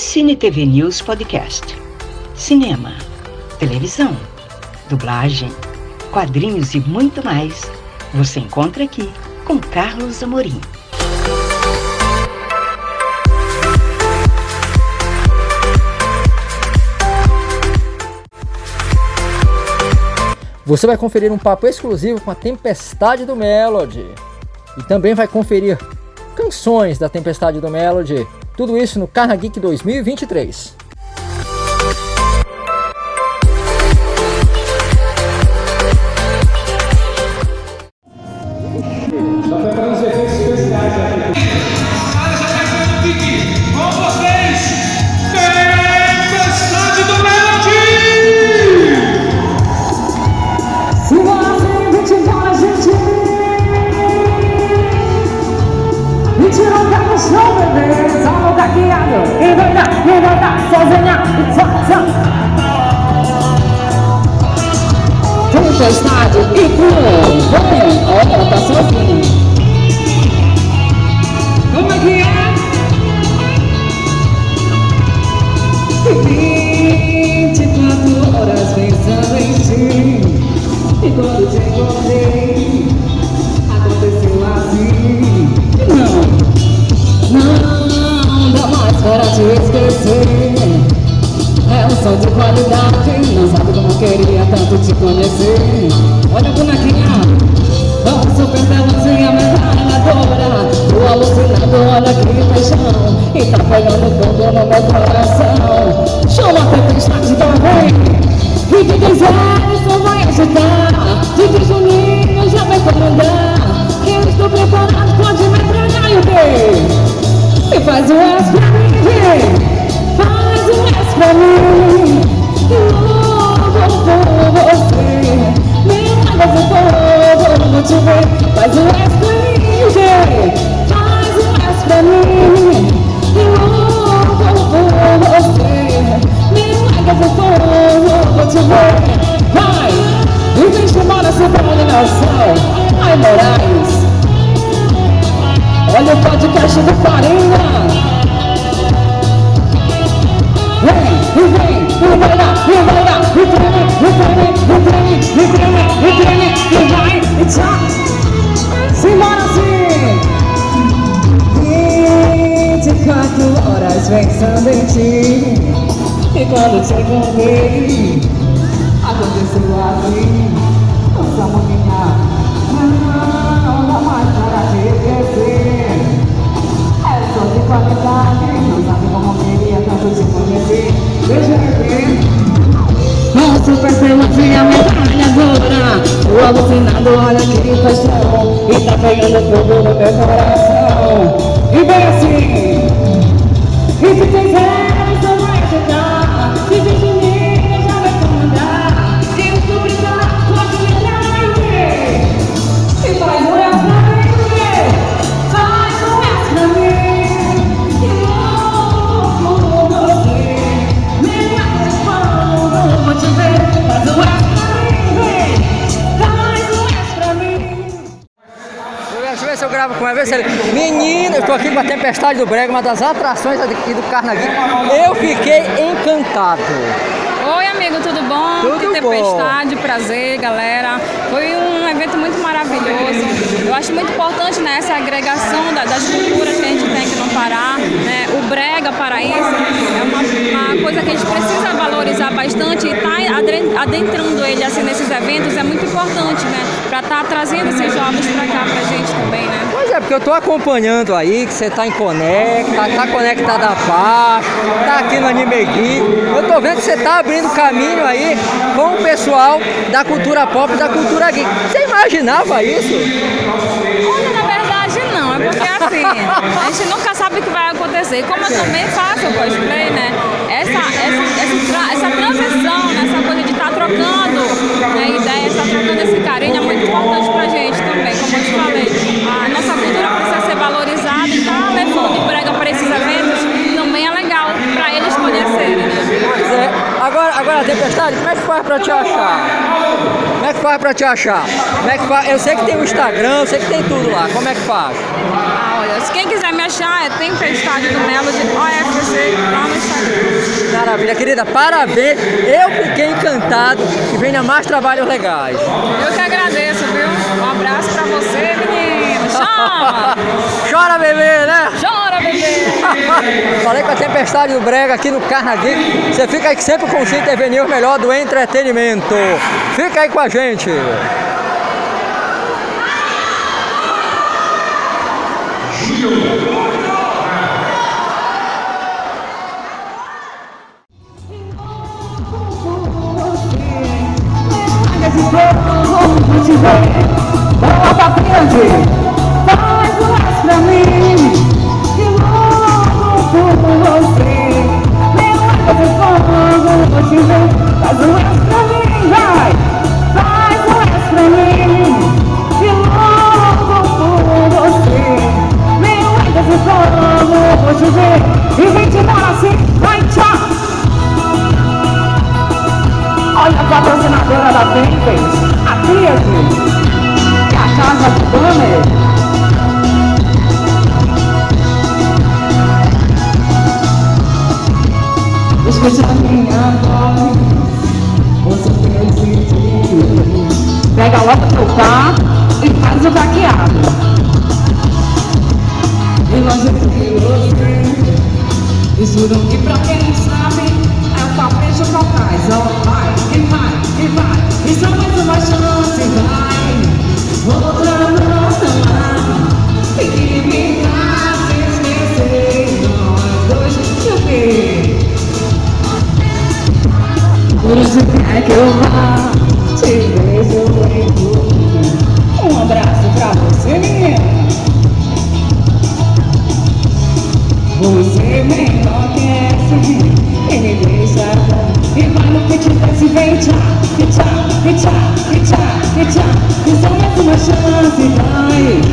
Cine TV News Podcast. Cinema, televisão, dublagem, quadrinhos e muito mais. Você encontra aqui com Carlos Amorim. Você vai conferir um papo exclusivo com a Tempestade do Melody. E também vai conferir canções da Tempestade do Melody. Tudo isso no Carna Geek 2023. Tempestade e Clã, vem, olha, tá sozinho. Como é que é? E quatro horas pensando em ti E quando te encontrei alucinado, olha que paixão E tá pegando fogo no meu coração Chama a tempestade também E de quiser, só vai agitar De Juninho já vai comandar eu estou preparado, pode metralhar o quê? E faz o S pra mim, vem Faz o S pra mim Logo por você Meu água de fogo, vou te ver Faz o S pra mim, vem Ai, Moraes Olha o podcast do Farinha Vem, e vem, e vai lá, e vai lá, e treme, e treme, e treme, e treme, e treme, e vai, e tchau. 24 horas pensando em ti. E quando te encontrei, aconteceu assim. Nossa maninha, não dá mais para te esquecer. É só de qualidade, não sabe como queria tanto te conhecer. Veja aqui. Oh, super celuzinha, metralhadora O alucinado, olha que paixão E tá pegando fogo no meu coração E vem assim E se quiser, ele... Menino, eu tô aqui com a Tempestade do Brega, uma das atrações aqui do Carnaguí. Eu fiquei encantado. Oi, amigo, tudo bom? Tudo que bom. tempestade, prazer, galera. Foi um evento muito maravilhoso. Eu acho muito importante né, essa agregação da- das culturas que a gente tem aqui no Pará. Né? O brega paraíso é uma, uma coisa que a gente precisa valorizar bastante e estar adentrando ele assim, nesses eventos é muito importante, né? Para estar trazendo esses jovens para cá pra gente também, né? É, porque eu tô acompanhando aí que você tá em Conecta, tá conectado à parte, tá aqui no Anime Geek. Eu tô vendo que você tá abrindo caminho aí com o pessoal da cultura pop e da cultura geek. Você imaginava isso? Olha, na verdade não, é porque assim, a gente nunca sabe o que vai acontecer. Como eu também faço cosplay, né? Essa, essa, essa, essa transição, né? essa coisa de estar trocando né, ideias, estar trocando esse carinho é muito importante pra gente também. Como eu te falei, a nossa cultura precisa ser valorizada e estar levando o brega para esses eventos também é legal pra eles tempestade, como é que faz pra te achar? Como é que faz pra te achar? Como é que faz? Eu sei que tem o Instagram, eu sei que tem tudo lá. Como é que faz? Ah, olha, se quem quiser me achar, é Tempestade do Melo de OFC lá no Instagram. Maravilha, querida, parabéns. Eu fiquei encantado e venha mais trabalhos legais. Eu que agradeço, viu? Um abraço pra você, menino. Chama! Chora, bebê, né? Chora! Falei com a Tempestade do Brega aqui no Carnegie. Você fica aí sempre com o TV News, melhor do entretenimento. Fica aí com a gente. Te ver Volta frente Faz o resto pra mim por você Meu esse fogo vou te ver Faz o resto pra mim, vai Faz Escuta a minha voz, você decidir. Pega logo teu carro e faz o vaqueado. E longe de você, Juro que pra quem sabe É o capricho que faz Ó, vai, e vai, e vai. E só mais uma chance, vai. Outra não Hoje quer que eu. Vá Te beijo em Um abraço pra você, menina Você me enlouquece e me deixa. E vai no que desce, vem tchá, e tchá, e tchá, e tchá, e tchá E só mais uma chance, vai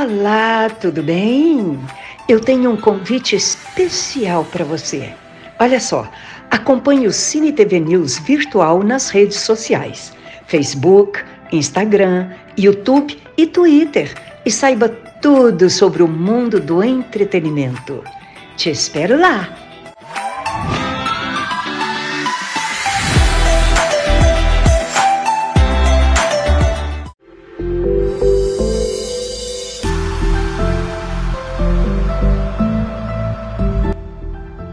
Olá, tudo bem? Eu tenho um convite especial para você. Olha só, acompanhe o Cine TV News virtual nas redes sociais: Facebook, Instagram, YouTube e Twitter. E saiba tudo sobre o mundo do entretenimento. Te espero lá!